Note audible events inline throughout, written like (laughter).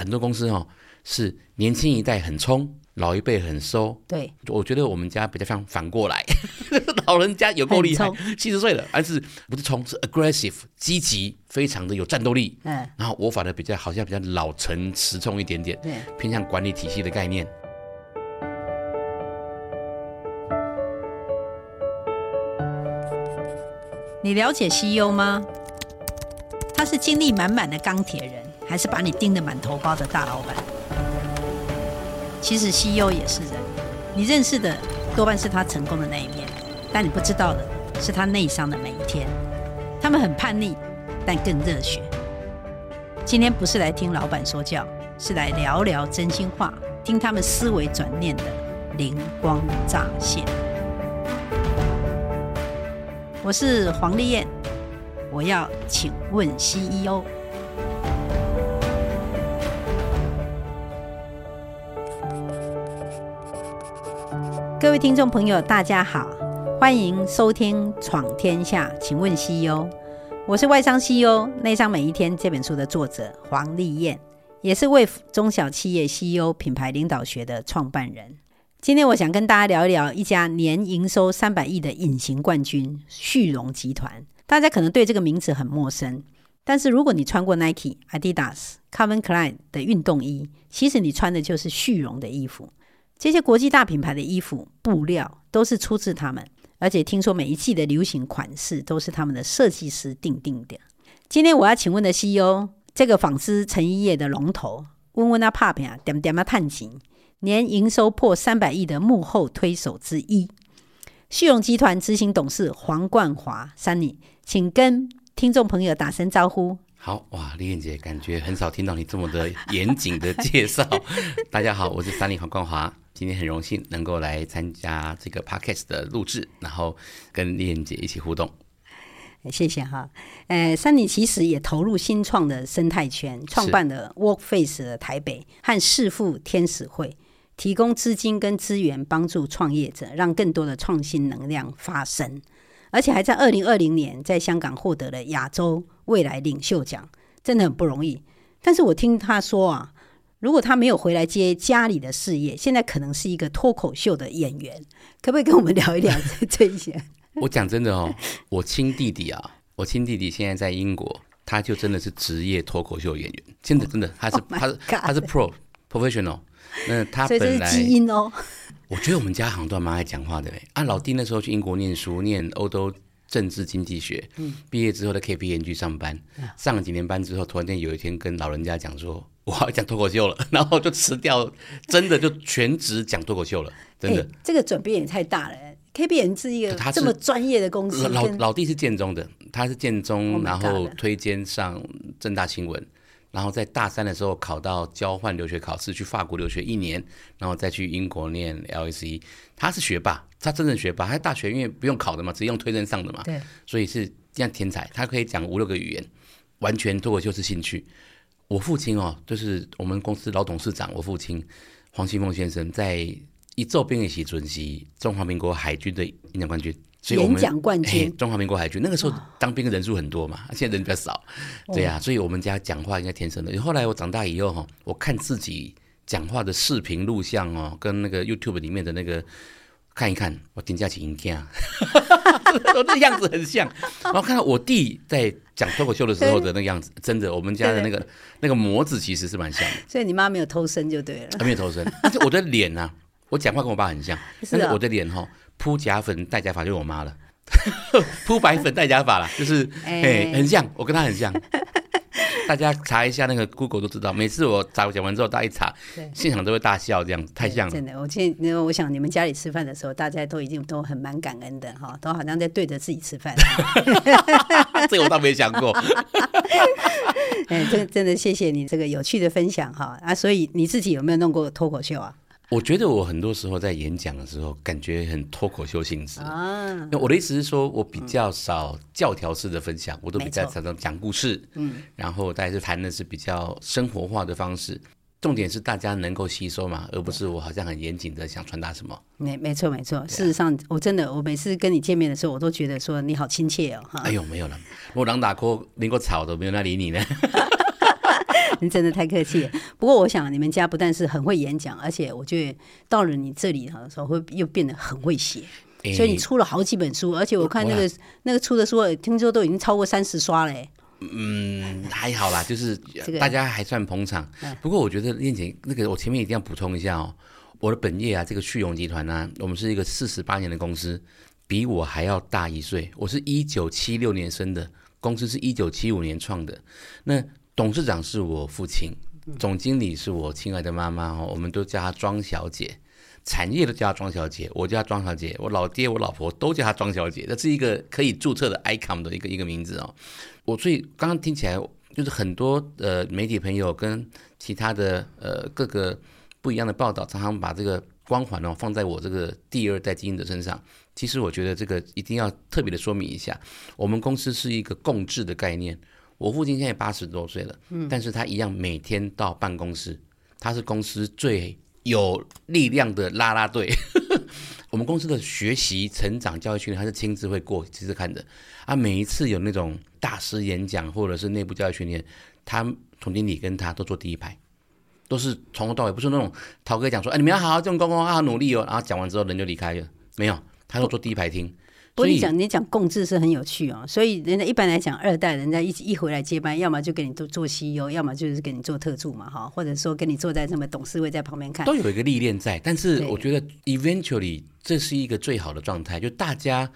很多公司哦是年轻一代很冲，老一辈很收。对，我觉得我们家比较像反过来，(laughs) 老人家有够厉害，七十岁了，但是不是冲，是 aggressive，积极，非常的有战斗力。嗯，然后我反而比较好像比较老成持重一点点，对，偏向管理体系的概念。你了解 CEO 吗？他是精力满满的钢铁人，还是把你盯得满头包的大老板？其实 CEO 也是人，你认识的多半是他成功的那一面，但你不知道的是他内伤的每一天。他们很叛逆，但更热血。今天不是来听老板说教，是来聊聊真心话，听他们思维转念的灵光乍现。我是黄丽燕，我要请问 CEO。各位听众朋友，大家好，欢迎收听《闯天下》，请问 CEO。我是外商 CEO，内商每一天这本书的作者黄丽燕，也是为中小企业 CEO 品牌领导学的创办人。今天我想跟大家聊一聊一家年营收三百亿的隐形冠军——旭荣集团。大家可能对这个名字很陌生，但是如果你穿过 Nike、Adidas、Calvin Klein 的运动衣，其实你穿的就是旭荣的衣服。这些国际大品牌的衣服布料都是出自他们，而且听说每一季的流行款式都是他们的设计师定定的。今天我要请问的 CEO，这个纺织成衣业的龙头，温温啊拍拼啊，点点啊叹钱。年营收破三百亿的幕后推手之一，旭荣集团执行董事黄冠华 Sunny，请跟听众朋友打声招呼。好哇，丽燕姐，感觉很少听到你这么的严谨的介绍。(laughs) 大家好，我是 Sunny 黄冠华，今天很荣幸能够来参加这个 Podcast 的录制，然后跟丽燕姐一起互动。谢谢哈。呃，Sunny 其实也投入新创的生态圈，创办了 Workface 的台北和市富天使会。提供资金跟资源，帮助创业者，让更多的创新能量发生，而且还在二零二零年在香港获得了亚洲未来领袖奖，真的很不容易。但是我听他说啊，如果他没有回来接家里的事业，现在可能是一个脱口秀的演员，可不可以跟我们聊一聊这一些？(laughs) 我讲真的哦，我亲弟弟啊，我亲弟弟现在在英国，他就真的是职业脱口秀演员，真的真的，他是、oh、他是他是 pro professional。那他本来基因哦，我觉得我们家好像都蛮爱讲话的嘞。啊，老弟那时候去英国念书，念欧洲政治经济学，嗯，毕业之后在 KPMG 上班，上了几年班之后，突然间有一天跟老人家讲说，我要讲脱口秀了，(laughs) 然后就辞掉，真的就全职讲脱口秀了，真的。这个转变也太大了，KPMG 是一个这么专业的公司。老老弟是建中的，他是建中，然后推荐上正大新闻。然后在大三的时候考到交换留学考试，去法国留学一年，然后再去英国念 LSE。他是学霸，他真正学霸。他大学因为不用考的嘛，直接用推荐上的嘛，对，所以是这样天才。他可以讲五六个语言，完全脱口秀是兴趣。我父亲哦，就是我们公司老董事长，我父亲黄新凤先生，在一做兵役时准是中华民国海军的演讲冠军。所以我们演讲冠军，中华民国海军那个时候当兵的人数很多嘛，(laughs) 现在人比较少，对呀、啊，所以我们家讲话应该天生的。后来我长大以后哈，我看自己讲话的视频录像哦，跟那个 YouTube 里面的那个看一看，我顶下起影片，我 (laughs) 那样子很像。然后看到我弟在讲脱口秀的时候的那个样子，(laughs) 真的，我们家的那个那个模子其实是蛮像的。所以你妈没有偷生就对了，没有偷生，但是我的脸呢、啊，我讲话跟我爸很像，但是我的脸哈。铺假粉戴假发就是我妈了，(laughs) 铺白粉戴假发了，就是哎、欸，很像，我跟她很像。(laughs) 大家查一下那个 Google 都知道，每次我查讲完之后，大家一查，现场都会大笑，这样太像了。真的，我现在我想你们家里吃饭的时候，大家都已经都很蛮感恩的哈，都好像在对着自己吃饭。(laughs) 这个我倒没想过。哎，真真的谢谢你这个有趣的分享哈啊！所以你自己有没有弄过脱口秀啊？我觉得我很多时候在演讲的时候，感觉很脱口秀性质。啊，我的意思是说，我比较少教条式的分享，我都比较常常讲故事。嗯，然后大家是谈的是比较生活化的方式，重点是大家能够吸收嘛，而不是我好像很严谨的想传达什么。没没错没错，事实上我真的我每次跟你见面的时候，我都觉得说你好亲切哦。哎呦，没有了，我狼打 call 连个草都没有那理你呢。(laughs) (laughs) (laughs) 你真的太客气了。不过我想你们家不但是很会演讲，而且我觉得到了你这里的时候，会又变得很会写。欸、所以你出了好几本书，而且我看那个那个出的书，听说都已经超过三十刷了。嗯，还好啦，就是大家还算捧场。这个、不过我觉得燕姐那个，我前面一定要补充一下哦，我的本业啊，这个旭荣集团呢、啊，我们是一个四十八年的公司，比我还要大一岁。我是一九七六年生的，公司是一九七五年创的。那董事长是我父亲，总经理是我亲爱的妈妈哦，我们都叫她庄小姐。产业都叫她庄小姐，我叫她庄小姐，我老爹、我老婆都叫她庄小姐，这是一个可以注册的 icon 的一个一个名字哦。我所以刚刚听起来，就是很多呃媒体朋友跟其他的呃各个不一样的报道，常常把这个光环哦放在我这个第二代经营者身上。其实我觉得这个一定要特别的说明一下，我们公司是一个共治的概念。我父亲现在八十多岁了，嗯，但是他一样每天到办公室，他是公司最。有力量的啦啦队，(laughs) 我们公司的学习、成长、教育训练，他是亲自会过、亲自看的。啊，每一次有那种大师演讲或者是内部教育训练，他总经理跟他都坐第一排，都是从头到尾，不是那种陶哥讲说，哎，你们要好好用功哦，好好努力哦，然后讲完之后人就离开了，没有，他都坐第一排听。不过你讲你讲共治是很有趣哦，所以人家一般来讲二代人家一一回来接班，要么就给你做做 CEO，要么就是给你做特助嘛哈，或者说跟你坐在什么董事会在旁边看，都有一个历练在。但是我觉得 eventually 这是一个最好的状态，就大家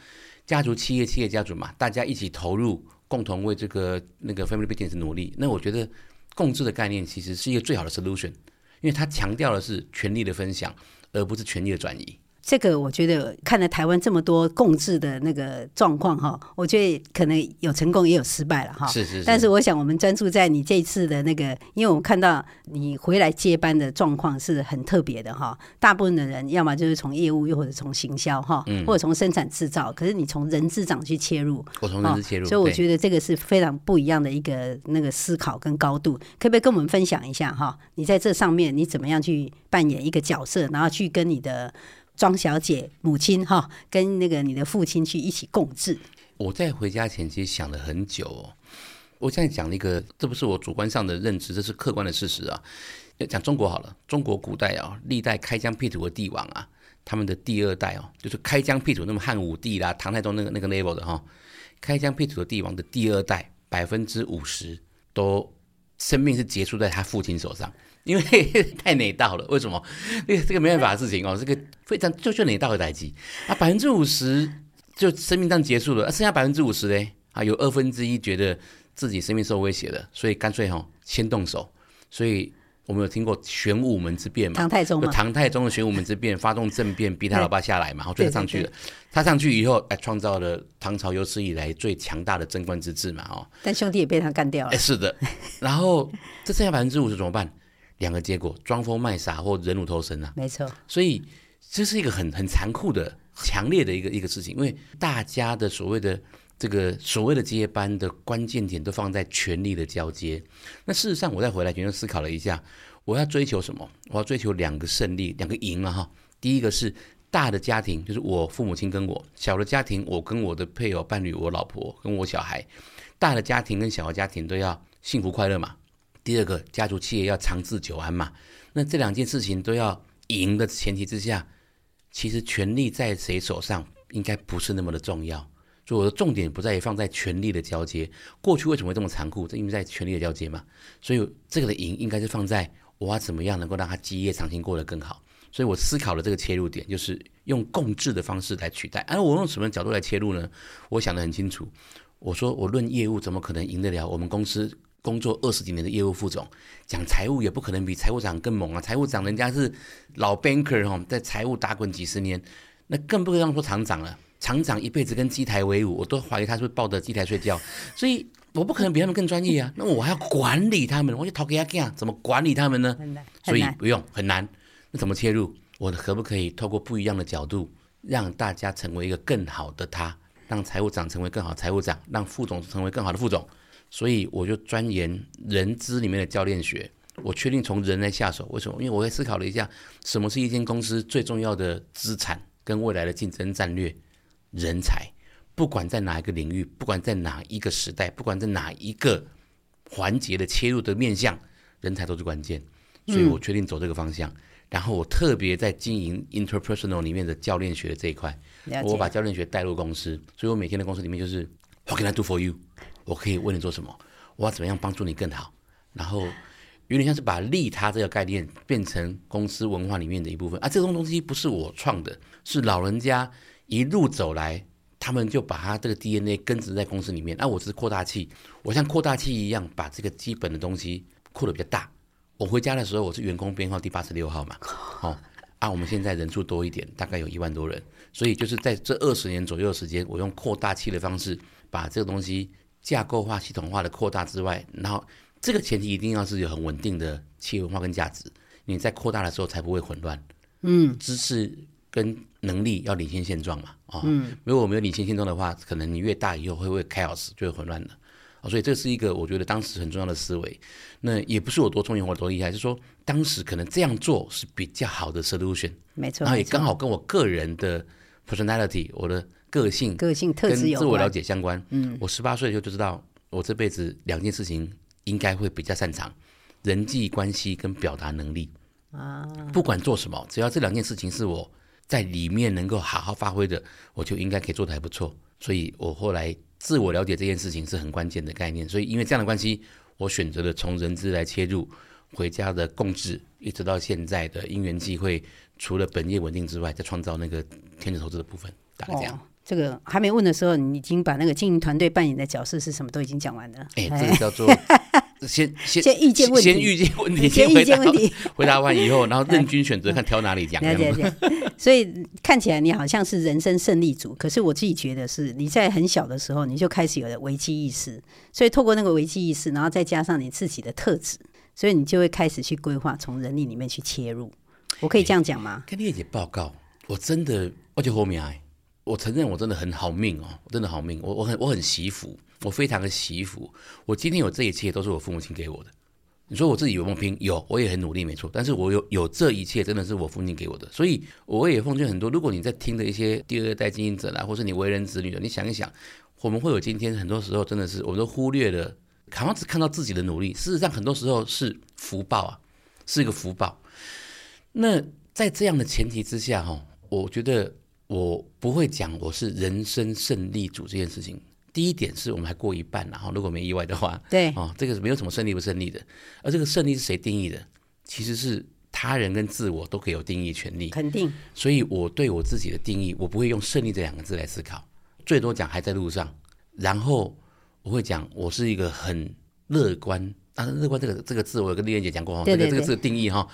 家族企业企业家族嘛，大家一起投入，共同为这个那个 family business 努力。那我觉得共治的概念其实是一个最好的 solution，因为它强调的是权力的分享，而不是权力的转移。这个我觉得看了台湾这么多共治的那个状况哈，我觉得可能有成功也有失败了哈。是是是。但是我想我们专注在你这次的那个，因为我们看到你回来接班的状况是很特别的哈。大部分的人要么就是从业务，又或者从行销哈，或者从生产制造。可是你从人资长去切入，我从人资切入，所以我觉得这个是非常不一样的一个那个思考跟高度。可不可以跟我们分享一下哈？你在这上面你怎么样去扮演一个角色，然后去跟你的。庄小姐母亲哈，跟那个你的父亲去一起共治。我在回家前其实想了很久哦。我现在讲了一个，这不是我主观上的认知，这是客观的事实啊。讲中国好了，中国古代啊，历代开疆辟土的帝王啊，他们的第二代哦，就是开疆辟土，那么汉武帝啦、唐太宗那个那个 level 的哈，开疆辟土的帝王的第二代，百分之五十都生命是结束在他父亲手上。因为 (laughs) 太内道了，为什么？这个这个没办法的事情哦，这个非常就就内道的代际啊，百分之五十就生命这样结束了，啊、剩下百分之五十嘞啊，有二分之一觉得自己生命受威胁了，所以干脆哈、哦、先动手。所以我们有听过玄武门之变嘛？唐太宗嘛？唐太宗的玄武门之变，发动政变，逼他老爸下来嘛，然后追他上去了。他上去以后，哎，创造了唐朝有史以来最强大的贞观之治嘛，哦。但兄弟也被他干掉了。哎，是的。然后这剩下百分之五十怎么办？两个结果：装疯卖傻或忍辱偷生啊！没错，所以这是一个很很残酷的、强烈的一个一个事情，因为大家的所谓的这个所谓的接班的关键点都放在权力的交接。那事实上，我再回来全都思考了一下，我要追求什么？我要追求两个胜利，两个赢啊！哈，第一个是大的家庭，就是我父母亲跟我；小的家庭，我跟我的配偶、伴侣、我老婆跟我小孩。大的家庭跟小的家庭都要幸福快乐嘛。第二个，家族企业要长治久安嘛，那这两件事情都要赢的前提之下，其实权力在谁手上应该不是那么的重要。所以我的重点不在于放在权力的交接。过去为什么会这么残酷？这因为在权力的交接嘛。所以这个的赢应该是放在我要怎么样能够让他基业长青过得更好。所以我思考的这个切入点就是用共治的方式来取代。而我用什么角度来切入呢？我想得很清楚。我说我论业务怎么可能赢得了我们公司？工作二十几年的业务副总，讲财务也不可能比财务长更猛啊！财务长人家是老 banker 哈，在财务打滚几十年，那更不用说厂长了。厂长一辈子跟机台为伍，我都怀疑他是不是抱着机台睡觉，所以我不可能比他们更专业啊！那我还要管理他们，我就讨给他干，怎么管理他们呢？所以不用很难。那怎么切入？我可不可以透过不一样的角度，让大家成为一个更好的他？让财务长成为更好财务长，让副总成为更好的副总。所以我就钻研人资里面的教练学，我确定从人来下手。为什么？因为我会思考了一下，什么是一间公司最重要的资产跟未来的竞争战略？人才，不管在哪一个领域，不管在哪一个时代，不管在哪一个环节的切入的面向，人才都是关键，所以我确定走这个方向。嗯、然后我特别在经营 interpersonal 里面的教练学的这一块，我把教练学带入公司，所以我每天的公司里面就是 What can I do for you？我可以为你做什么？我要怎么样帮助你更好？然后有点像是把利他这个概念变成公司文化里面的一部分啊。这种东西不是我创的，是老人家一路走来。他们就把他这个 DNA 根植在公司里面，那、啊、我只是扩大器，我像扩大器一样把这个基本的东西扩得比较大。我回家的时候，我是员工编号第八十六号嘛，哦，啊，我们现在人数多一点，大概有一万多人，所以就是在这二十年左右的时间，我用扩大器的方式把这个东西架构化、系统化的扩大之外，然后这个前提一定要是有很稳定的企业文化跟价值，你在扩大的时候才不会混乱。嗯，知识跟能力要领先现状嘛，啊、哦，嗯，如果我没有领先现状的话，可能你越大以后会不会 chaos 就会混乱了，哦，所以这是一个我觉得当时很重要的思维。那也不是我多聪明或者多厉害，是说当时可能这样做是比较好的 solution，没错，然后也刚好跟我个人的 personality，我的个性、个性特质跟自我了解相关。嗯，我十八岁就就知道，我这辈子两件事情应该会比较擅长：人际关系跟表达能力。啊，不管做什么，只要这两件事情是我在里面能够好好发挥的，我就应该可以做得还不错。所以我后来自我了解这件事情是很关键的概念。所以因为这样的关系，我选择了从人资来切入，回家的共治，一直到现在的因缘际会，除了本业稳定之外，再创造那个天使投资的部分，大概这样。哦，这个还没问的时候，你已经把那个经营团队扮演的角色是什么都已经讲完了。哎，这个叫做。(laughs) 先先先预见问题，先预见问题，先预见问题，回答完以后，然后任君选择，看挑哪里 (laughs) 讲。了解了解。所以看起来你好像是人生胜利组，可是我自己觉得是你在很小的时候你就开始有了危机意识，所以透过那个危机意识，然后再加上你自己的特质，所以你就会开始去规划从人力里面去切入。我可以这样讲吗？跟丽姐报告，我真的我就后面哎，我承认我真的很好命哦，真的好命，我我很我很惜福。我非常的惜福，我今天有这一切都是我父母亲给我的。你说我自己有没有拼？有，我也很努力，没错。但是我有有这一切，真的是我父亲给我的。所以我也奉劝很多，如果你在听的一些第二代经营者啦，或是你为人子女的，你想一想，我们会有今天，很多时候真的是我们都忽略了，好像只看到自己的努力。事实上，很多时候是福报啊，是一个福报。那在这样的前提之下，哈，我觉得我不会讲我是人生胜利组这件事情。第一点是我们还过一半，然后如果没意外的话，对，哦，这个是没有什么胜利不胜利的，而这个胜利是谁定义的？其实是他人跟自我都可以有定义权利，肯定。所以我对我自己的定义，我不会用胜利这两个字来思考，最多讲还在路上，然后我会讲我是一个很乐观，啊，乐观这个这个字我有跟丽燕姐讲过哈，这个这个字的定义哈，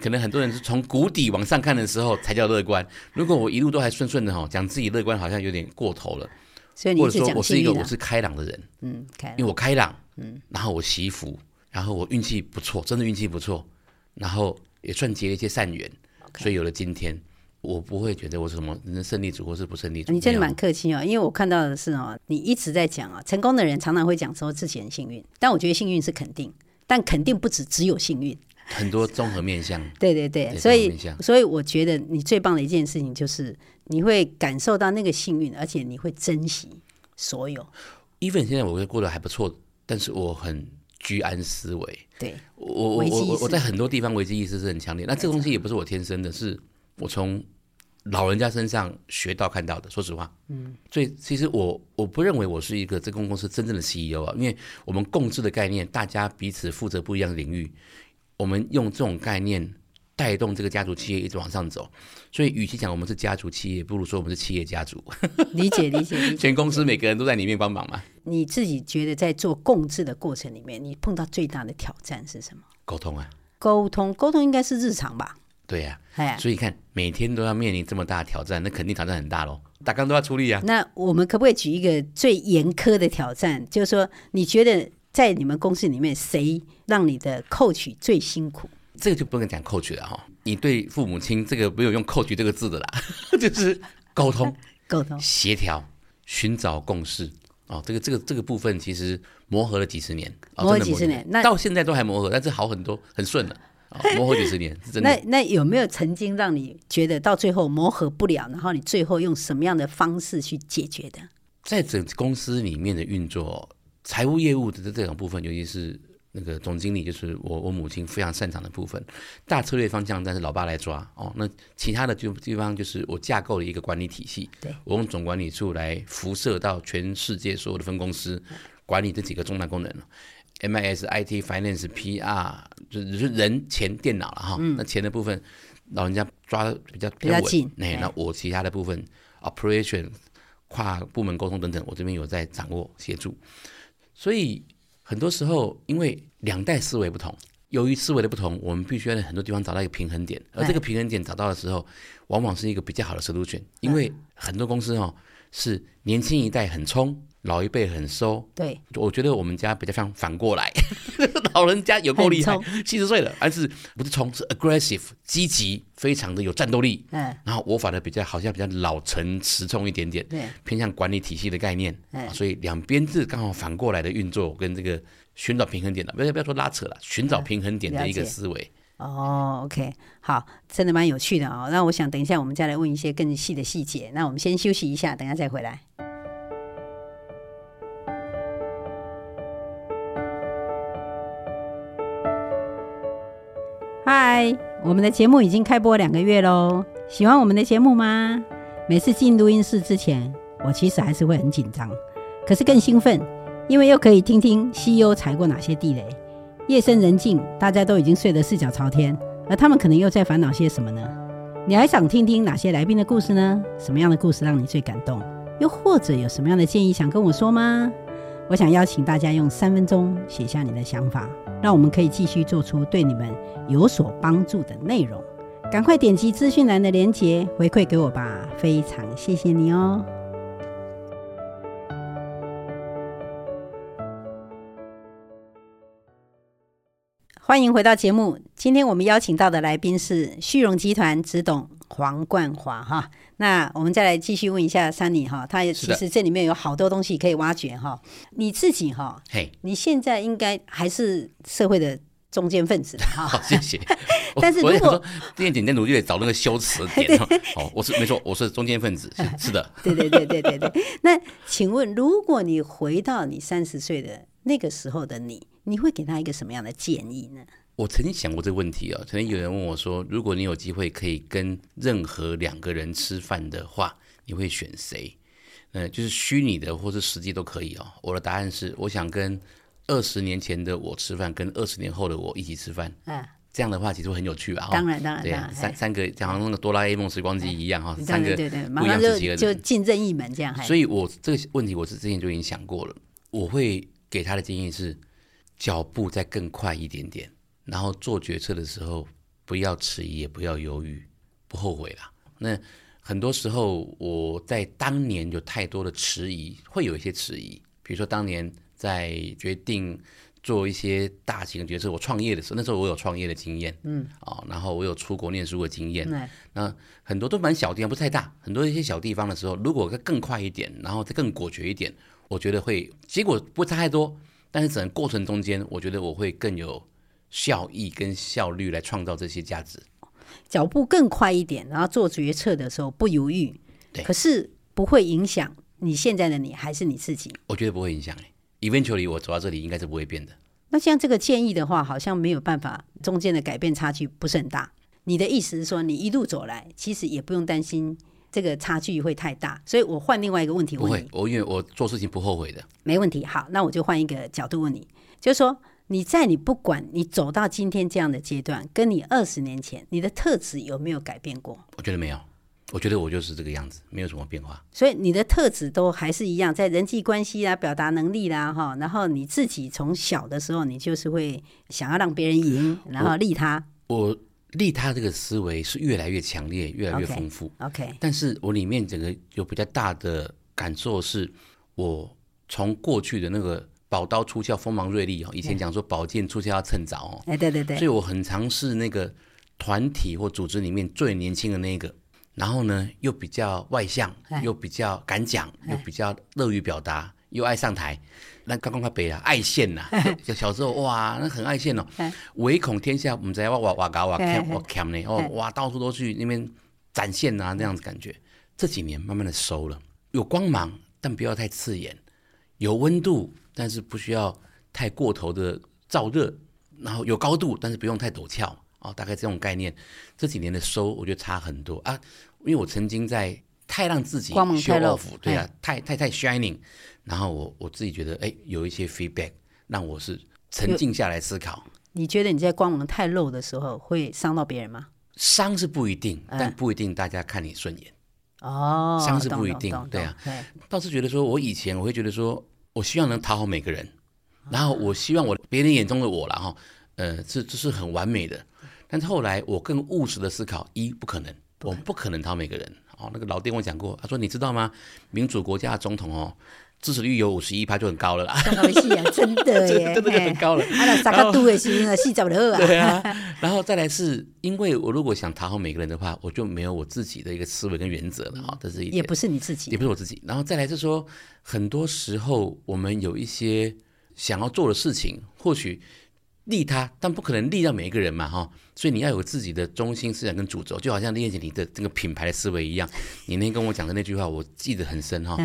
可能很多人是从谷底往上看的时候才叫乐观，如果我一路都还顺顺的哈，讲自己乐观好像有点过头了。所以你或者说我是一个我是开朗的人，嗯，开朗，因为我开朗，嗯，然后我惜福，然后我运气不错，真的运气不错，然后也算结了一些善缘.所以有了今天，我不会觉得我是什么胜利组或是不胜利组。你真的蛮客气哦，因为我看到的是哦，你一直在讲啊，成功的人常常会讲说自己很幸运，但我觉得幸运是肯定，但肯定不止只有幸运。很多综合面向，对对对，对所以所以我觉得你最棒的一件事情就是你会感受到那个幸运，而且你会珍惜所有。even 现在我会过得还不错，但是我很居安思危。对，我我我我在很多地方危机意识是很强烈。那这个东西也不是我天生的，是我从老人家身上学到看到的。说实话，嗯，所以其实我我不认为我是一个这公公司真正的 CEO 啊，因为我们共治的概念，大家彼此负责不一样的领域。我们用这种概念带动这个家族企业一直往上走，所以与其讲我们是家族企业，不如说我们是企业家族。理解理解理解。(laughs) 全公司每个人都在里面帮忙嘛。你自己觉得在做共治的过程里面，你碰到最大的挑战是什么？沟通啊。沟通沟通应该是日常吧？对呀、所以看每天都要面临这么大的挑战，那肯定挑战很大喽。大纲都要出力啊。那我们可不可以举一个最严苛的挑战？就是说，你觉得？在你们公司里面，谁让你的 coach 最辛苦？这个就不能讲 coach 了哈。你对父母亲这个没有用 coach 这个字的啦，(laughs) 就是沟通、(laughs) 沟通、协调、寻找共识哦。这个、这个、这个部分其实磨合了几十年，磨合几十年，那到现在都还磨合，但是好很多，很顺了。磨合几十年，(laughs) 是真的。那那有没有曾经让你觉得到最后磨合不了，然后你最后用什么样的方式去解决的？在整公司里面的运作。财务业务的这这两部分，尤其是那个总经理，就是我我母亲非常擅长的部分。大策略方向，但是老爸来抓哦。那其他的就地方就是我架构了一个管理体系，对，我用总管理处来辐射到全世界所有的分公司，管理这几个重大功能 MIS、IT、Finance、PR，就是人、钱、电脑了哈。那钱的部分，老人家抓的比较比较紧。那那我其他的部分，Operation。跨部门沟通等等，我这边有在掌握协助，所以很多时候因为两代思维不同，由于思维的不同，我们必须要在很多地方找到一个平衡点，而这个平衡点找到的时候，往往是一个比较好的 solution，因为很多公司哦是年轻一代很冲。老一辈很收，对，我觉得我们家比较像反过来，(laughs) 老人家有够厉害，七十岁了，但是不是冲，是 aggressive，积极，非常的有战斗力。嗯，然后我反而比较好像比较老成持重一点点，对，偏向管理体系的概念。嗯，所以两边是刚好反过来的运作，跟这个寻找平衡点的，不要不要说拉扯了，寻找平衡点的一个思维。哦，OK，好，真的蛮有趣的哦。那我想等一下我们再来问一些更细的细节。那我们先休息一下，等下再回来。嗨，我们的节目已经开播两个月喽，喜欢我们的节目吗？每次进录音室之前，我其实还是会很紧张，可是更兴奋，因为又可以听听 CEO 踩过哪些地雷。夜深人静，大家都已经睡得四脚朝天，而他们可能又在烦恼些什么呢？你还想听听哪些来宾的故事呢？什么样的故事让你最感动？又或者有什么样的建议想跟我说吗？我想邀请大家用三分钟写下你的想法，让我们可以继续做出对你们有所帮助的内容。赶快点击资讯栏的链接回馈给我吧，非常谢谢你哦！欢迎回到节目，今天我们邀请到的来宾是旭荣集团执董黄冠华哈。那我们再来继续问一下 Sunny 哈，他也其实这里面有好多东西可以挖掘哈。你自己哈，嘿，你现在应该还是社会的中坚分子哈。(laughs) 好，谢谢。(laughs) 但是如果说电影在努力的找那个修辞 (laughs) 点哈，哦，我是没错，我是中间分子，是是的。对对对对对对。那请问，如果你回到你三十岁的那个时候的你，你会给他一个什么样的建议呢？我曾经想过这个问题哦，曾经有人问我说：“如果你有机会可以跟任何两个人吃饭的话，你会选谁？”嗯，就是虚拟的或是实际都可以哦。我的答案是，我想跟二十年前的我吃饭，跟二十年后的我一起吃饭。嗯，这样的话其实会很有趣啊。当然，当然，对啊，三三个，像那个哆啦 A 梦时光机一样哈，三个对对，马上就就进任意门这样。所以我这个问题我是之前就已经想过了，我会给他的建议是，脚步再更快一点点。然后做决策的时候，不要迟疑，也不要犹豫，不后悔啦。那很多时候我在当年有太多的迟疑，会有一些迟疑。比如说当年在决定做一些大型的决策，我创业的时候，那时候我有创业的经验，嗯，啊，然后我有出国念书的经验，嗯，那很多都蛮小地方，不是太大，很多一些小地方的时候，如果更快一点，然后再更果决一点，我觉得会结果不会差太多，但是整个过程中间，我觉得我会更有。效益跟效率来创造这些价值，脚步更快一点，然后做决策的时候不犹豫，对，可是不会影响你现在的你还是你自己。我觉得不会影响诶，eventually 我走到这里应该是不会变的。那像这个建议的话，好像没有办法，中间的改变差距不是很大。你的意思是说，你一路走来，其实也不用担心这个差距会太大。所以我换另外一个问题问你，不会，我因为我做事情不后悔的。没问题，好，那我就换一个角度问你，就是说。你在你不管你走到今天这样的阶段，跟你二十年前你的特质有没有改变过？我觉得没有，我觉得我就是这个样子，没有什么变化。所以你的特质都还是一样，在人际关系啦、表达能力啦，哈，然后你自己从小的时候，你就是会想要让别人赢，然后利他。我，我利他这个思维是越来越强烈，越来越丰富。Okay, OK，但是我里面整个有比较大的感受是，我从过去的那个。宝刀出鞘，锋芒锐利哦。以前讲说宝剑出鞘要趁早哦。哎，对对对。所以我很尝试那个团体或组织里面最年轻的那个，然后呢又比较外向，又比较敢讲，又比较乐于表达，又爱上台。那刚刚快北了，爱现呐。就 (laughs) 小时候哇，那很爱现哦。唯恐天下不知我哇哇嘎哇看哇看呢哦哇，到处都去那边展现啊，那样子感觉。这几年慢慢的收了，有光芒，但不要太刺眼，有温度。但是不需要太过头的燥热，然后有高度，但是不用太陡峭哦，大概这种概念。这几年的收，我觉得差很多啊，因为我曾经在太让自己 show off，对啊，太太太 shining，然后我我自己觉得哎，有一些 feedback 让我是沉静下来思考。你觉得你在光芒太露的时候会伤到别人吗？伤是不一定，但不一定大家看你顺眼。哦，伤是不一定，对啊。倒是觉得说，我以前我会觉得说，我希望能讨好每个人，然后我希望我别人眼中的我了哈，呃，这这是很完美的。但是后来我更务实的思考，一不可能，我不可能讨每个人。哦，那个老爹跟我讲过，他说你知道吗？民主国家的总统哦。支持率有五十一趴就很高了啦，(laughs) 真的耶，真的就很高了。啊，那三个度的是四十二啊。对啊，然后再来是因为我如果想讨好每个人的话，我就没有我自己的一个思维跟原则了啊，这是一点。也不是你自己，也不是我自己。然后再来是说，很多时候我们有一些想要做的事情，或许利他，但不可能利到每一个人嘛哈。所以你要有自己的中心思想跟主轴，就好像丽燕姐你的这个品牌的思维一样。你那天跟我讲的那句话，我记得很深哈。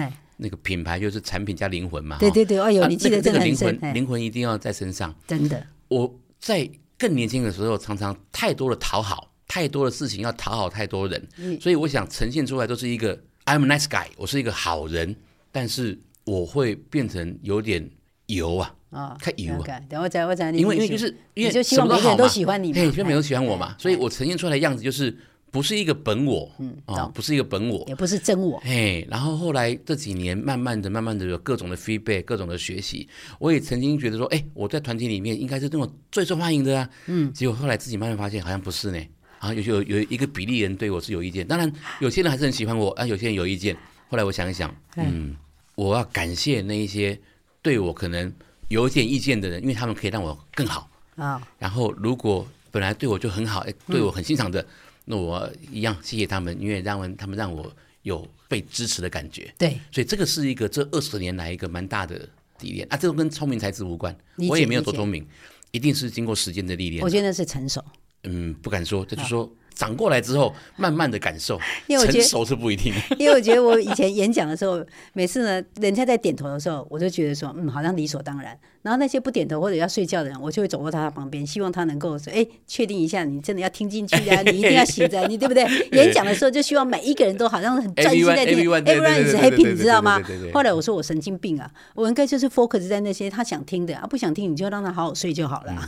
那个品牌就是产品加灵魂嘛。对对对，哎呦，你记得这个灵魂，灵魂一定要在身上。真的，我在更年轻的时候，常常太多的讨好，太多的事情要讨好太多人，所以我想呈现出来都是一个 I'm a nice guy，我是一个好人，但是我会变成有点油啊，啊，太油啊。等我再我再，因为因为就是因为希望每个人都喜欢你，对，希望每个人都喜欢我嘛，所以我呈现出来的样子就是。不是一个本我，嗯啊，不是一个本我，也不是真我，哎。然后后来这几年，慢慢的、慢慢的有各种的 feedback，各种的学习。我也曾经觉得说，哎，我在团体里面应该是那种最受欢迎的啊，嗯。结果后来自己慢慢发现，好像不是呢。啊，有有有一个比例人对我是有意见，当然有些人还是很喜欢我，啊，有些人有意见。后来我想一想，嗯，我要感谢那一些对我可能有一点意见的人，因为他们可以让我更好啊。然后如果本来对我就很好，哎，对我很欣赏的。那我一样谢谢他们，因为让他们让我有被支持的感觉。对，所以这个是一个这二十年来一个蛮大的历练啊。这个跟聪明才智无关，我也没有多聪明，一定是经过时间的历练。我觉得是成熟。嗯，不敢说，这就是说。长过来之后，慢慢的感受，因为我觉得成熟是不一定。(laughs) 因为我觉得我以前演讲的时候，每次呢，人家在点头的时候，我就觉得说，嗯，好像理所当然。然后那些不点头或者要睡觉的人，我就会走过他的旁边，希望他能够说，哎，确定一下，你真的要听进去啊，你一定要醒着，你对不 (laughs) 对？演讲的时候就希望每一个人都好像很专心在听，everyone is happy，你知道吗？后来我说我神经病啊，我应该就是 focus 在那些他想听的啊，不想听你就让他好好睡就好了。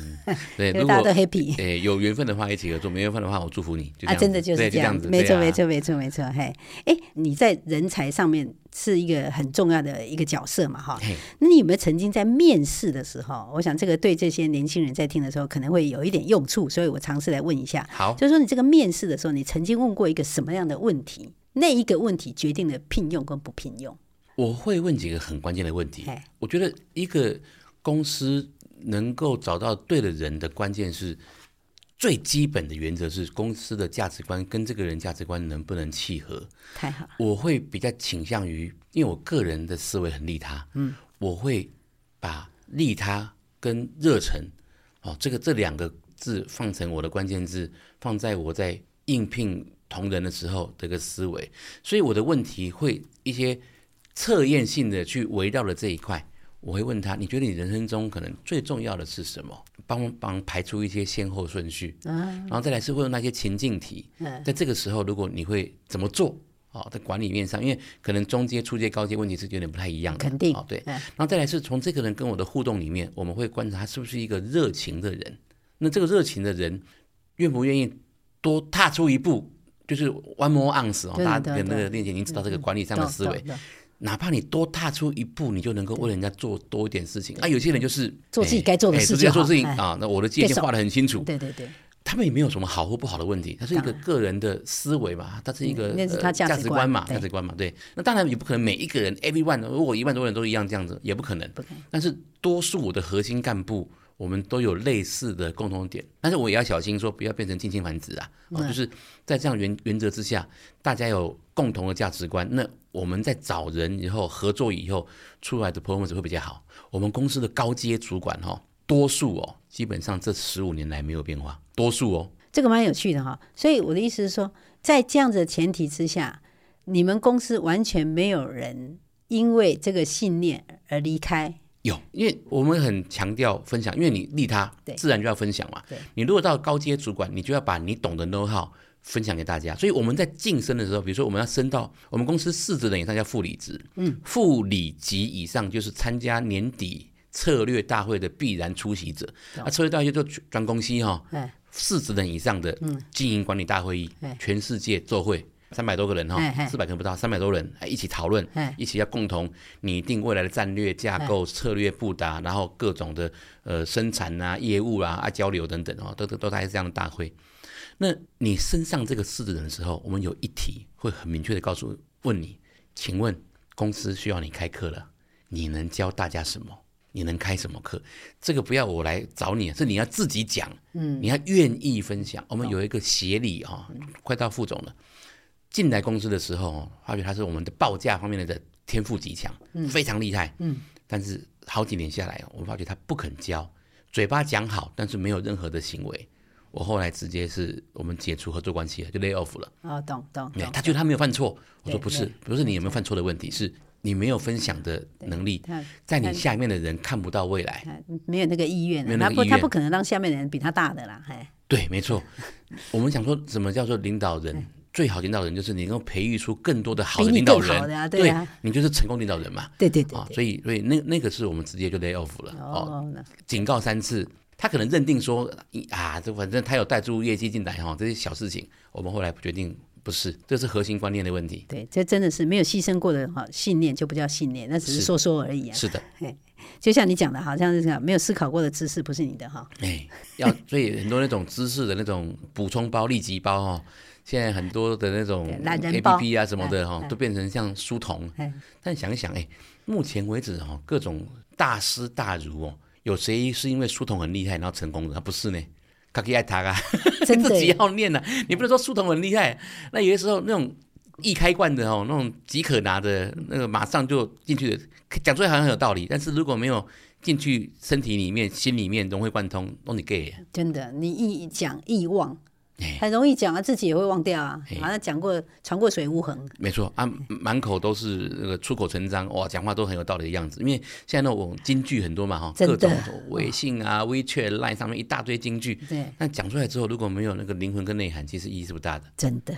对，大家都 happy，哎，有缘分的话一起合作，没缘分的话我祝福你。啊，真的就是这样子，没错，没错，没错，没错。嘿，哎，你在人才上面是一个很重要的一个角色嘛，哈。那你有没有曾经在面试的时候，我想这个对这些年轻人在听的时候可能会有一点用处，所以我尝试来问一下。好，就是说你这个面试的时候，你曾经问过一个什么样的问题？那一个问题决定了聘用跟不聘用。我会问几个很关键的问题。我觉得一个公司能够找到对的人的关键是。最基本的原则是公司的价值观跟这个人价值观能不能契合？太好，我会比较倾向于，因为我个人的思维很利他，嗯，我会把利他跟热忱，哦，这个这两个字放成我的关键字，放在我在应聘同仁的时候这个思维，所以我的问题会一些测验性的去围绕了这一块。我会问他：“你觉得你人生中可能最重要的是什么？帮帮排出一些先后顺序，然后再来是会用那些情境题。在这个时候，如果你会怎么做？哦，在管理面上，因为可能中阶、初阶、高阶问题是有点不太一样的。肯定哦，对。然后再来是从这个人跟我的互动里面，我们会观察他是不是一个热情的人。那这个热情的人愿不愿意多踏出一步？就是 one more ounce 哦，大家的那个链接，您知道这个管理上的思维。”哪怕你多踏出一步，你就能够为人家做多一点事情。啊，有些人就是做自己该做的事情，做事情啊。那我的界限画的很清楚。对对对，他们也没有什么好或不好的问题，他是一个个人的思维嘛，他是一个价值观嘛，价值观嘛。对，那当然也不可能每一个人 everyone，如果一万多人都一样这样子，也不可能。可能。但是多数我的核心干部，我们都有类似的共同点，但是我也要小心说，不要变成近亲繁殖啊。哦，就是在这样原原则之下，大家有共同的价值观，那。我们在找人以后合作以后出来的 performance 会比较好。我们公司的高阶主管哈，多数哦，基本上这十五年来没有变化，多数哦。这个蛮有趣的哈。所以我的意思是说，在这样子的前提之下，你们公司完全没有人因为这个信念而离开，有，因为我们很强调分享，因为你利他，自然就要分享嘛。你如果到高阶主管，你就要把你懂的 know how 分享给大家。所以我们在晋升的时候，比如说我们要升到我们公司四职等以上叫副理职，嗯，副理级以上就是参加年底策略大会的必然出席者。啊，策略大会就专公司哈，四职等以上的经营管理大会议，全世界做会。三百多个人哈，四百个人不到，三百多人一起讨论，一起要共同拟定未来的战略架构、策略布达，然后各种的呃生产啊、业务啊、啊交流等等哦，都都都大概是这样的大会。那你身上这个四个人的时候，我们有一题会很明确的告诉问你，请问公司需要你开课了，你能教大家什么？你能开什么课？这个不要我来找你，是你要自己讲，嗯，你要愿意分享。我们有一个协理哈，快到副总了。进来公司的时候，发觉他是我们的报价方面的天赋极强，嗯、非常厉害。嗯，但是好几年下来，我们发觉他不肯教，嘴巴讲好，但是没有任何的行为。我后来直接是我们解除合作关系了，就 lay off 了。哦，懂懂。他觉得他没有犯错，我说不是，不是你有没有犯错的问题，是你没有分享的能力，在你下面的人看不到未来，没有那个意愿，他不他不可能让下面的人比他大的啦。对，没错。(laughs) 我们想说，什么叫做领导人？最好领导人就是你能够培育出更多的好的领导人，啊对，啊、对，你就是成功领导人嘛。对对对，对、哦，所以所以那那个是我们直接就 lay off 了。哦，警告三次，他可能认定说啊，这反正他有带出业绩进来哈、哦，这些小事情，我们后来决定不是，这是核心观念的问题。对，这真的是没有牺牲过的哈信念就不叫信念，那只是说说而已啊。是，是的，就像你讲的，好像是这样，没有思考过的知识不是你的哈。哎，要所以很多那种知识的那种补充包、立即包哈。现在很多的那种 APP 啊什么的哈，都变成像书童。但想一想，哎，目前为止哈，各种大师大儒哦，有谁是因为书童很厉害然后成功的？他不是呢，他可以爱他啊，(laughs) 自己要念啊。你不能说书童很厉害，那有些时候那种易开罐的哦，那种即可拿的那个马上就进去的，讲出来好像很有道理，但是如果没有进去身体里面、心里面融会贯通，都你 gay。真的，你一讲一忘。很容易讲啊，自己也会忘掉啊。好像讲过传过水无痕，没错啊，满口都是那个出口成章，哇，讲话都很有道理的样子。因为现在那种京剧很多嘛，哈，各种微信啊、WeChat、Line 上面一大堆京剧。对，那讲出来之后，如果没有那个灵魂跟内涵，其实意义是不大的。真的。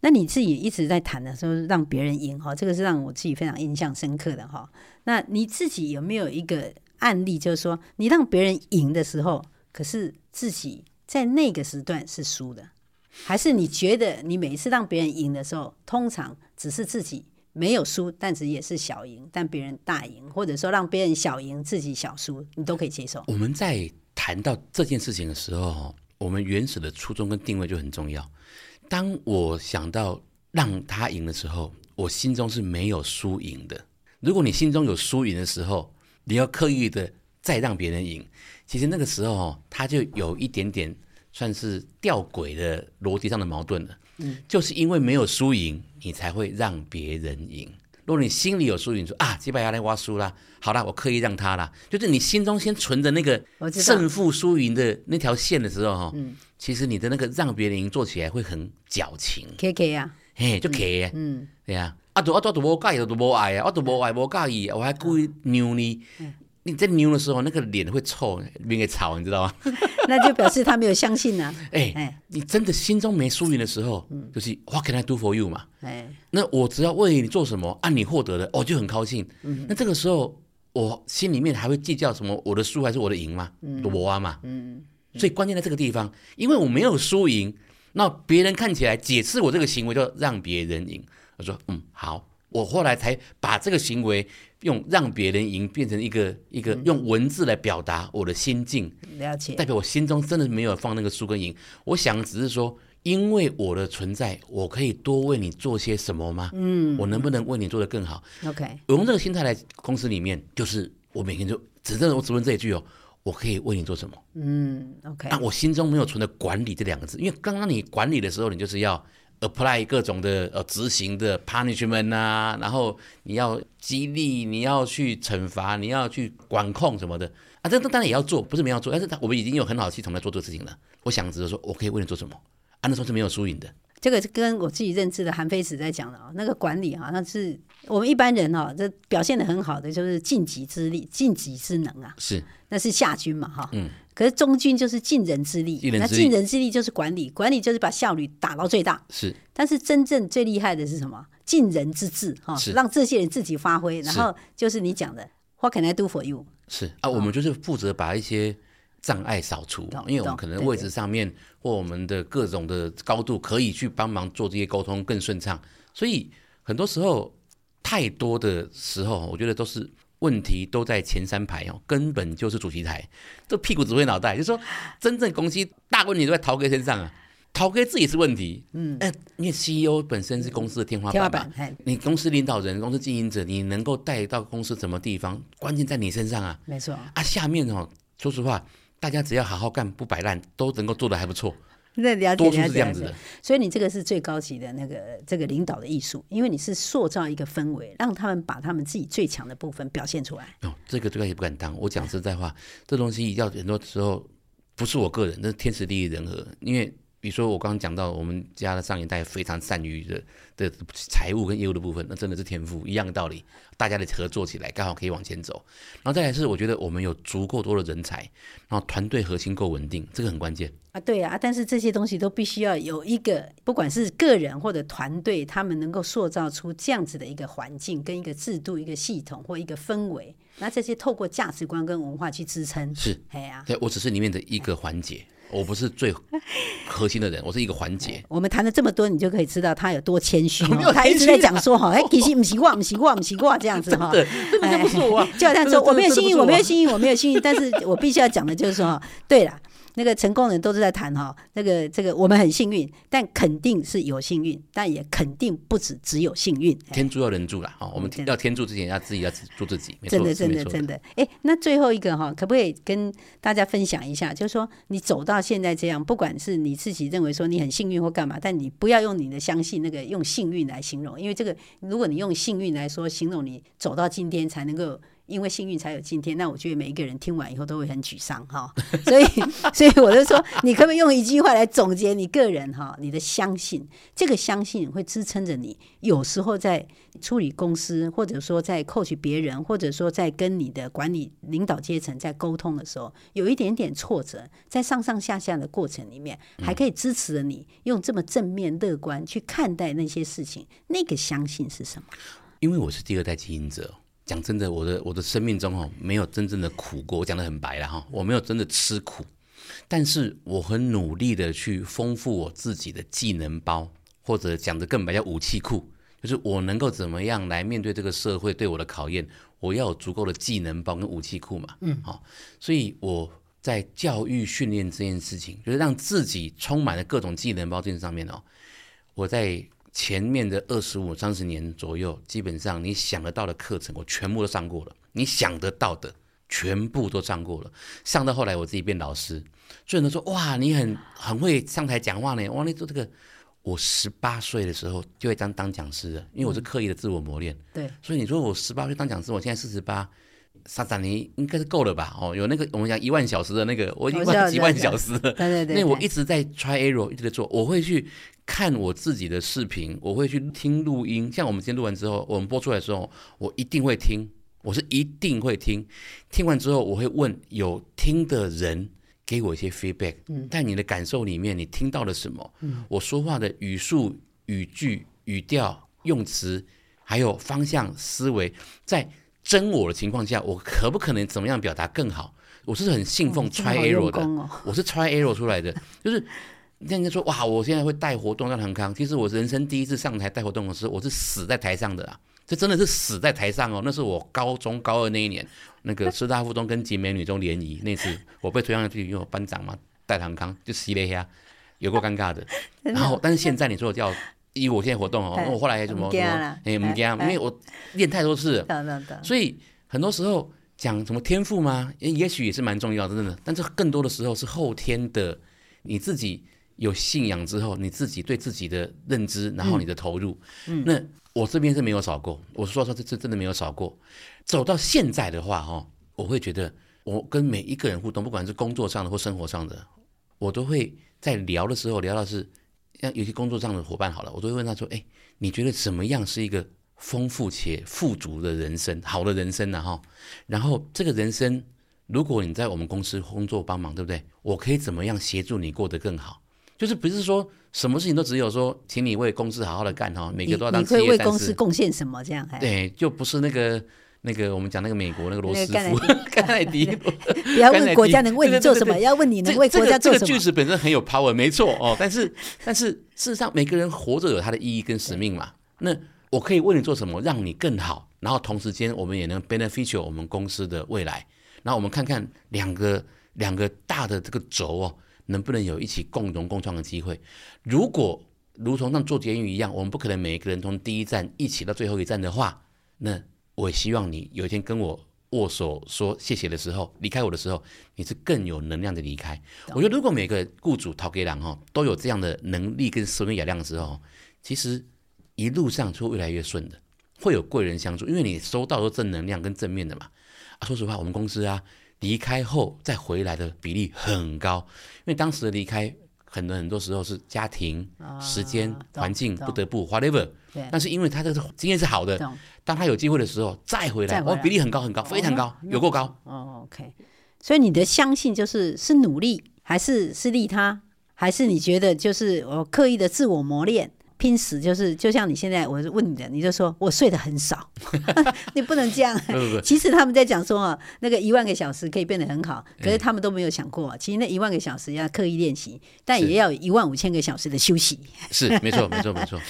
那你自己一直在谈的时候，让别人赢哈，这个是让我自己非常印象深刻的哈。那你自己有没有一个案例，就是说你让别人赢的时候，可是自己？在那个时段是输的，还是你觉得你每一次让别人赢的时候，通常只是自己没有输，但是也是小赢，但别人大赢，或者说让别人小赢，自己小输，你都可以接受。我们在谈到这件事情的时候，我们原始的初衷跟定位就很重要。当我想到让他赢的时候，我心中是没有输赢的。如果你心中有输赢的时候，你要刻意的再让别人赢。其实那个时候哦，他就有一点点算是吊诡的逻辑上的矛盾了。嗯，就是因为没有输赢，你才会让别人赢。如果你心里有输赢，说啊，几百牙来挖输啦，好啦，我刻意让他啦，就是你心中先存着那个胜负输赢的那条线的时候哈，嗯，其实你的那个让别人赢做起来会很矫情。K K 呀，嘿，就 K 呀，嗯，对呀，啊，都啊都都无介意，都无爱啊，我都无爱无介意，我还故意扭你。你在牛的时候，那个脸会臭，脸给吵，你知道吗？(laughs) 那就表示他没有相信啊。(laughs) 哎哎，你真的心中没输赢的时候，嗯、就是 What can I do for you 嘛？哎，那我只要为你做什么，按、啊、你获得的，我就很高兴。嗯、那这个时候，我心里面还会计较什么？我的输还是我的赢吗？我啊嘛。嗯。所以关键在这个地方，因为我没有输赢，那别人看起来解释我这个行为，就让别人赢。我说嗯好。我后来才把这个行为用让别人赢变成一个一个用文字来表达我的心境，了解，代表我心中真的没有放那个输跟赢。我想只是说，因为我的存在，我可以多为你做些什么吗？嗯，我能不能为你做得更好？OK，我用这个心态来公司里面，就是我每天就只认我只问这一句哦，我可以为你做什么？嗯，OK，那我心中没有存的管理这两个字，因为刚刚你管理的时候，你就是要。Apply 各种的呃执行的 punishment 啊，然后你要激励，你要去惩罚，你要去管控什么的。啊，这这当然也要做，不是没要做，但是我们已经有很好的系统来做这个事情了。我想只是说，我可以为你做什么？啊？那时候是没有输赢的，这个跟我自己认知的韩非子在讲的哦，那个管理好像是我们一般人哦，这表现的很好的就是尽己之力、尽己之能啊，是，那是下军嘛哈，嗯，可是中军就是尽人之力，那尽人之力就是管理，管理就是把效率打到最大，是，但是真正最厉害的是什么？尽人之智哈，让这些人自己发挥，然后就是你讲的，What can I do for you？是。啊，我们就是负责把一些。障碍扫除，因为我们可能位置上面或我们的各种的高度可以去帮忙做这些沟通更顺畅，所以很多时候太多的时候，我觉得都是问题都在前三排哦，根本就是主席台，这屁股指挥脑袋，就是说真正公司大问题都在陶哥身上啊，陶哥自己是问题，嗯，呃，因为 CEO 本身是公司的天花板嘛，你公司领导人、公司经营者，你能够带到公司什么地方，关键在你身上啊，没错。啊，下面哦，说实话。大家只要好好干，不摆烂，都能够做得还不错。(laughs) 那了解，多数是这样子的。所以你这个是最高级的那个这个领导的艺术，因为你是塑造一个氛围，让他们把他们自己最强的部分表现出来。哦，这个这个也不敢当。我讲实在话，这东西要很多时候不是我个人，那是天时地利人和，因为。比如说我刚刚讲到我们家的上一代非常善于的的财务跟业务的部分，那真的是天赋一样的道理，大家的合作起来刚好可以往前走。然后再来是我觉得我们有足够多的人才，然后团队核心够稳定，这个很关键啊。对啊，但是这些东西都必须要有一个，不管是个人或者团队，他们能够塑造出这样子的一个环境、跟一个制度、一个系统或一个氛围，那这些透过价值观跟文化去支撑。是，哎呀、啊，对，我只是里面的一个环节。我不是最核心的人，我是一个环节。(laughs) 我们谈了这么多，你就可以知道他有多谦虚。(laughs) 他一直在讲说哈，(laughs) 哎，其实不习惯，不习惯，不习惯这样子哈。对，这个不是我，就好像说我没有幸运，我没有幸运，我没有幸运。但是我必须要讲的就是说，对了。那个成功人都是在谈哈，那个这个我们很幸运，但肯定是有幸运，但也肯定不止只有幸运。天助要人助啦，哈，我们要天助之前要自己要助自己，真的真的真的。哎，那最后一个哈，可不可以跟大家分享一下？就是说你走到现在这样，不管是你自己认为说你很幸运或干嘛，但你不要用你的相信那个用幸运来形容，因为这个如果你用幸运来说形容你走到今天才能够。因为幸运才有今天，那我觉得每一个人听完以后都会很沮丧哈，(laughs) 所以 (laughs) 所以我就说，你可不可以用一句话来总结你个人哈？你的相信，这个相信会支撑着你，有时候在处理公司，或者说在 coach 别人，或者说在跟你的管理领导阶层在沟通的时候，有一点点挫折，在上上下下的过程里面，还可以支持着你用这么正面乐观去看待那些事情，那个相信是什么？因为我是第二代经营者。讲真的，我的我的生命中哦，没有真正的苦过。我讲的很白了哈，我没有真的吃苦，但是我很努力的去丰富我自己的技能包，或者讲的更白叫武器库，就是我能够怎么样来面对这个社会对我的考验，我要有足够的技能包跟武器库嘛。嗯，好，所以我在教育训练这件事情，就是让自己充满了各种技能包这件事上面哦，我在。前面的二十五、三十年左右，基本上你想得到的课程，我全部都上过了。你想得到的，全部都上过了。上到后来，我自己变老师，所以人说：“哇，你很很会上台讲话呢。”哇，你做这个，我十八岁的时候就会当当讲师了，因为我是刻意的自我磨练。嗯、对，所以你说我十八岁当讲师，我现在四十八，三三年应该是够了吧？哦，有那个我们讲一万小时的那个，我已经万几万小时了。对对对，因为我一直在 try error，一直在做，我会去。看我自己的视频，我会去听录音。像我们今天录完之后，我们播出来的时候，我一定会听，我是一定会听。听完之后，我会问有听的人给我一些 feedback。嗯，在你的感受里面，你听到了什么？嗯，我说话的语速、语句、语调、用词，还有方向、思维，在真我的情况下，我可不可能怎么样表达更好？我是很信奉 try error 的，哦、我是 try error 出来的，就是。人家说哇，我现在会带活动让很康。其实我人生第一次上台带活动的时候，我是死在台上的啊！这真的是死在台上哦。那是我高中高二那一年，那个 (laughs) 师大附中跟集美女中联谊那次，我被推上去，因为我班长嘛带唐康就吸了一下，有够尴尬 (laughs) 的。然后，但是现在你说我叫以我现在活动哦，(laughs) 我后来还什么什么哎，不惊，因为我练太多次了。所以很多时候讲什么天赋吗？也许也是蛮重要的，真的。但是更多的时候是后天的你自己。有信仰之后，你自己对自己的认知，然后你的投入，嗯，那我这边是没有少过。我说说这这真的没有少过。走到现在的话，哈，我会觉得我跟每一个人互动，不管是工作上的或生活上的，我都会在聊的时候聊到是像有些工作上的伙伴好了，我都会问他说：“哎，你觉得怎么样是一个丰富且富足的人生，好的人生呢？哈，然后这个人生，如果你在我们公司工作帮忙，对不对？我可以怎么样协助你过得更好？就是不是说什么事情都只有说，请你为公司好好的干哈，每个都要当企业战士。你会为公司贡献什么？这样对，就不是那个。”那个我们讲那个美国那个罗斯福，甘乃迪，(laughs) (laughs) 不要问国家能为你做什么，要问你能为国家做什么。这个句子本身很有 power，没错哦。(laughs) 但是但是事实上，每个人活着有他的意义跟使命嘛。那我可以为你做什么，让你更好，然后同时间我们也能 benefit 我们公司的未来。然后我们看看两个两个大的这个轴哦，能不能有一起共荣共创的机会？如果如同像坐监狱一样，我们不可能每一个人从第一站一起到最后一站的话，那。我也希望你有一天跟我握手说谢谢的时候，离开我的时候，你是更有能量的离开。我觉得如果每个雇主陶给郎哈都有这样的能力跟生命雅量的时候，其实一路上就会越来越顺的，会有贵人相助，因为你收到的正能量跟正面的嘛。啊，说实话，我们公司啊离开后再回来的比例很高，因为当时的离开。很多很多时候是家庭、啊、时间、环境不得不 whatever，但是因为他这个经验是好的，当他有机会的时候再回来，哦，比例很高很高，非常高，有够高。哦，OK，所以你的相信就是是努力，还是是利他，还是你觉得就是我刻意的自我磨练？拼死就是，就像你现在，我问你的，你就说我睡得很少，(laughs) (laughs) 你不能这样。其实他们在讲说啊，那个一万个小时可以变得很好，可是他们都没有想过，其实那一万个小时要刻意练习，但也要一万五千个小时的休息。是，没错，(laughs) 没错，没错。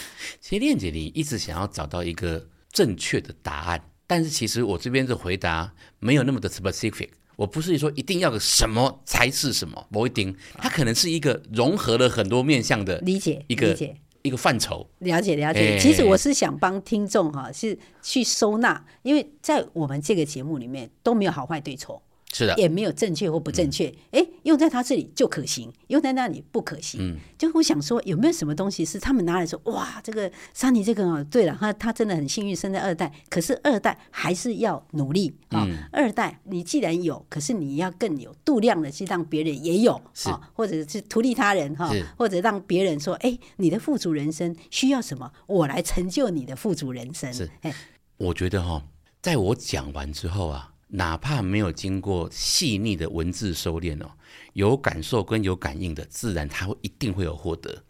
其实链姐你一直想要找到一个正确的答案，但是其实我这边的回答没有那么的 specific，我不是说一定要个什么才是什么，不一定，它可能是一个融合了很多面向的理解，一个。一个范畴，了解了解。其实我是想帮听众哈，是去收纳，因为在我们这个节目里面都没有好坏对错。是的，也没有正确或不正确。哎、嗯，用在他这里就可行，用在那里不可行。嗯，就我想说，有没有什么东西是他们拿来说，哇，这个珊妮这个哦，对了，他他真的很幸运生在二代，可是二代还是要努力啊。嗯、二代你既然有，可是你要更有度量的去让别人也有啊，或者是图利他人哈，或者让别人说，哎，你的富足人生需要什么，我来成就你的富足人生。是，哎，我觉得哈，在我讲完之后啊。哪怕没有经过细腻的文字收敛哦，有感受跟有感应的，自然他会一定会有获得。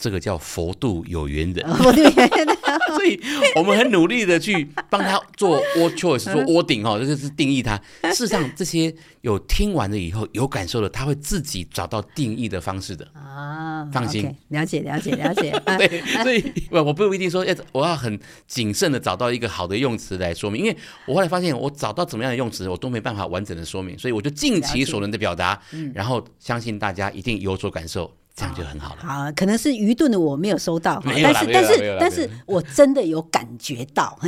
这个叫佛度有缘人，(laughs) (laughs) 所以我们很努力的去帮他做 word choice，做 wording 哈，这就是定义他。(laughs) 事实上，这些有听完了以后有感受的，他会自己找到定义的方式的啊。放心，okay, 了解了解了解。对，所以我我不一定说要我要很谨慎的找到一个好的用词来说明，因为我后来发现我找到怎么样的用词，我都没办法完整的说明，所以我就尽其所能的表达，然后相信大家一定有所感受。这样就很好了。好，可能是愚钝的我没有收到，但是但是但是我真的有感觉到，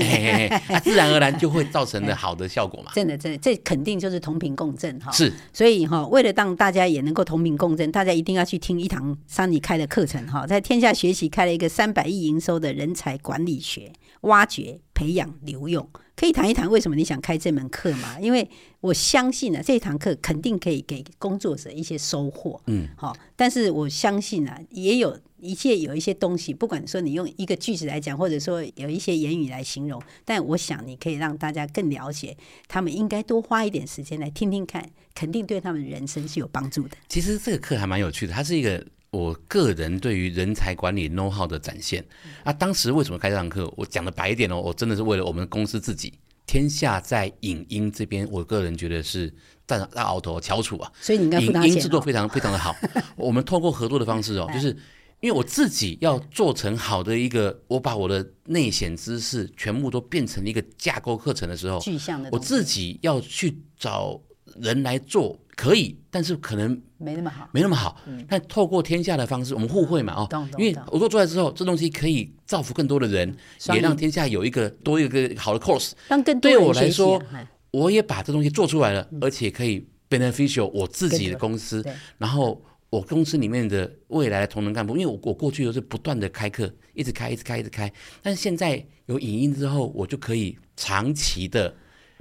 自然而然就会造成的好的效果嘛。真的，真的，这肯定就是同频共振哈。是，所以哈，为了让大家也能够同频共振，大家一定要去听一堂桑尼开的课程哈，在天下学习开了一个三百亿营收的人才管理学，挖掘、培养、留用。可以谈一谈为什么你想开这门课吗？因为我相信啊，这堂课肯定可以给工作者一些收获。嗯，好，但是我相信啊，也有一切有一些东西，不管说你用一个句子来讲，或者说有一些言语来形容，但我想你可以让大家更了解，他们应该多花一点时间来听听看，肯定对他们人生是有帮助的。其实这个课还蛮有趣的，它是一个。我个人对于人才管理 know how 的展现啊，当时为什么开这堂课？我讲的白一点哦，我真的是为了我们公司自己。天下在影音这边，我个人觉得是占大鳌头翘楚啊，所以你应该。影音制作非常非常的好，(laughs) 我们透过合作的方式哦，就是因为我自己要做成好的一个，我把我的内显知识全部都变成一个架构课程的时候，具象的，我自己要去找人来做。可以，但是可能没那么好，没那么好。嗯，但透过天下的方式，我们互惠嘛，哦，因为我做出来之后，这东西可以造福更多的人，也让天下有一个多一个好的 course。让更多。对我来说，我也把这东西做出来了，而且可以 beneficial 我自己的公司。然后我公司里面的未来的同仁干部，因为我我过去都是不断的开课，一直开，一直开，一直开。但是现在有影音之后，我就可以长期的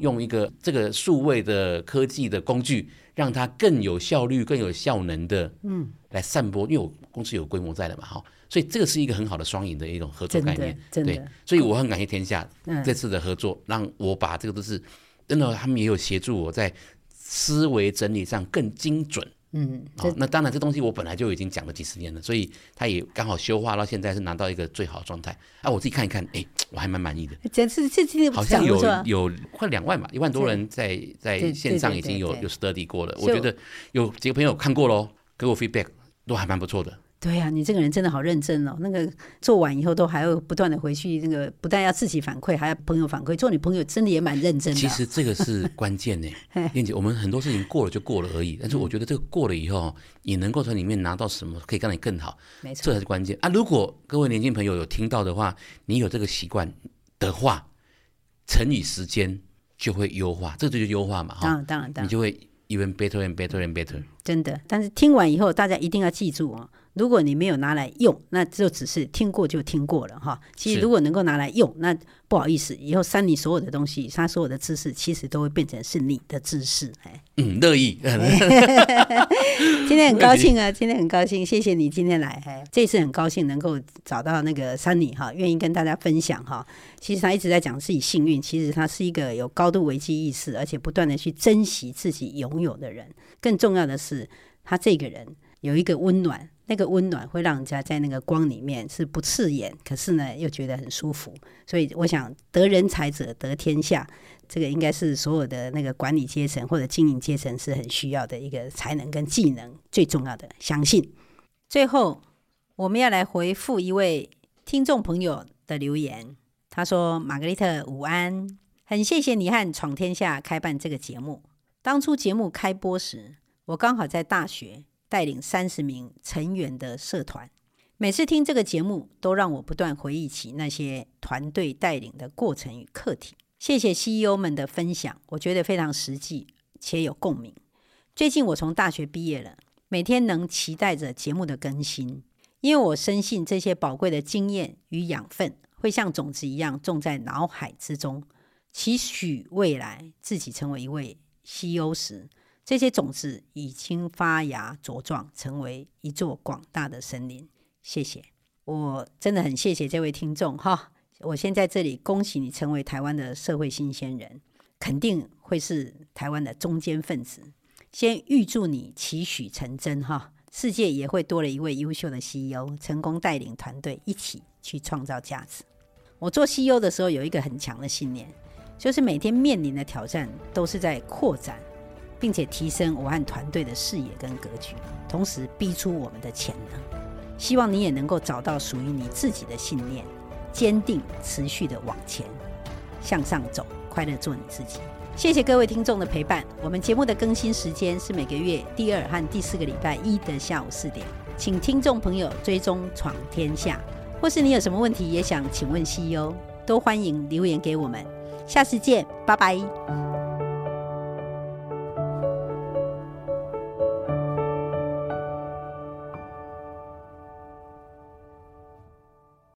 用一个这个数位的科技的工具。让它更有效率、更有效能的，嗯，来散播。因为我公司有规模在了嘛，哈，所以这个是一个很好的双赢的一种合作概念，对，所以我很感谢天下这次的合作，让我把这个都是真的，他们也有协助我在思维整理上更精准。嗯，哦，那当然，这东西我本来就已经讲了几十年了，所以它也刚好修化到现在是拿到一个最好的状态。啊，我自己看一看，哎，(tsk) 我还蛮满意的。这次这次好像有有快两万吧，一万多人在在线上已经有有 study 过了。我觉得有几个朋友看过喽，给我 feedback 都还蛮不错的。对呀、啊，你这个人真的好认真哦。那个做完以后都还要不断的回去，那个不但要自己反馈，还要朋友反馈。做你朋友真的也蛮认真的。其实这个是关键呢，(laughs) 燕姐，我们很多事情过了就过了而已。但是我觉得这个过了以后，你能够从里面拿到什么，可以让你更好，没错，这才是关键啊。如果各位年轻朋友有听到的话，你有这个习惯的话，乘以时间就会优化，这就是优化嘛。当然，当然，当然，你就会 even better and better and better。真的，但是听完以后，大家一定要记住哦。如果你没有拿来用，那就只是听过就听过了哈。其实如果能够拿来用，那不好意思，以后删你所有的东西，他所有的知识，其实都会变成是你的知识。哎，嗯，乐意。(laughs) 今天很高兴啊，(laughs) 今天很高兴，谢谢你今天来。哎，这次很高兴能够找到那个 Sunny 哈，愿意跟大家分享哈。其实他一直在讲自己幸运，其实他是一个有高度危机意识，而且不断的去珍惜自己拥有的人。更重要的是，他这个人有一个温暖。那个温暖会让人家在那个光里面是不刺眼，可是呢又觉得很舒服。所以我想得人才者得天下，这个应该是所有的那个管理阶层或者经营阶层是很需要的一个才能跟技能，最重要的相信。最后我们要来回复一位听众朋友的留言，他说：“玛格丽特午安，很谢谢你和闯天下开办这个节目。当初节目开播时，我刚好在大学。”带领三十名成员的社团，每次听这个节目，都让我不断回忆起那些团队带领的过程与课题。谢谢 CEO 们的分享，我觉得非常实际且有共鸣。最近我从大学毕业了，每天能期待着节目的更新，因为我深信这些宝贵的经验与养分会像种子一样种在脑海之中，期许未来自己成为一位 CEO 时。这些种子已经发芽茁壮，成为一座广大的森林。谢谢，我真的很谢谢这位听众哈！我先在这里恭喜你成为台湾的社会新鲜人，肯定会是台湾的中坚分子。先预祝你期许成真哈！世界也会多了一位优秀的 CEO，成功带领团队一起去创造价值。我做 CEO 的时候有一个很强的信念，就是每天面临的挑战都是在扩展。并且提升我和团队的视野跟格局，同时逼出我们的潜能。希望你也能够找到属于你自己的信念，坚定持续的往前向上走，快乐做你自己。谢谢各位听众的陪伴。我们节目的更新时间是每个月第二和第四个礼拜一的下午四点，请听众朋友追踪闯天下，或是你有什么问题也想请问 CEO，都欢迎留言给我们。下次见，拜拜。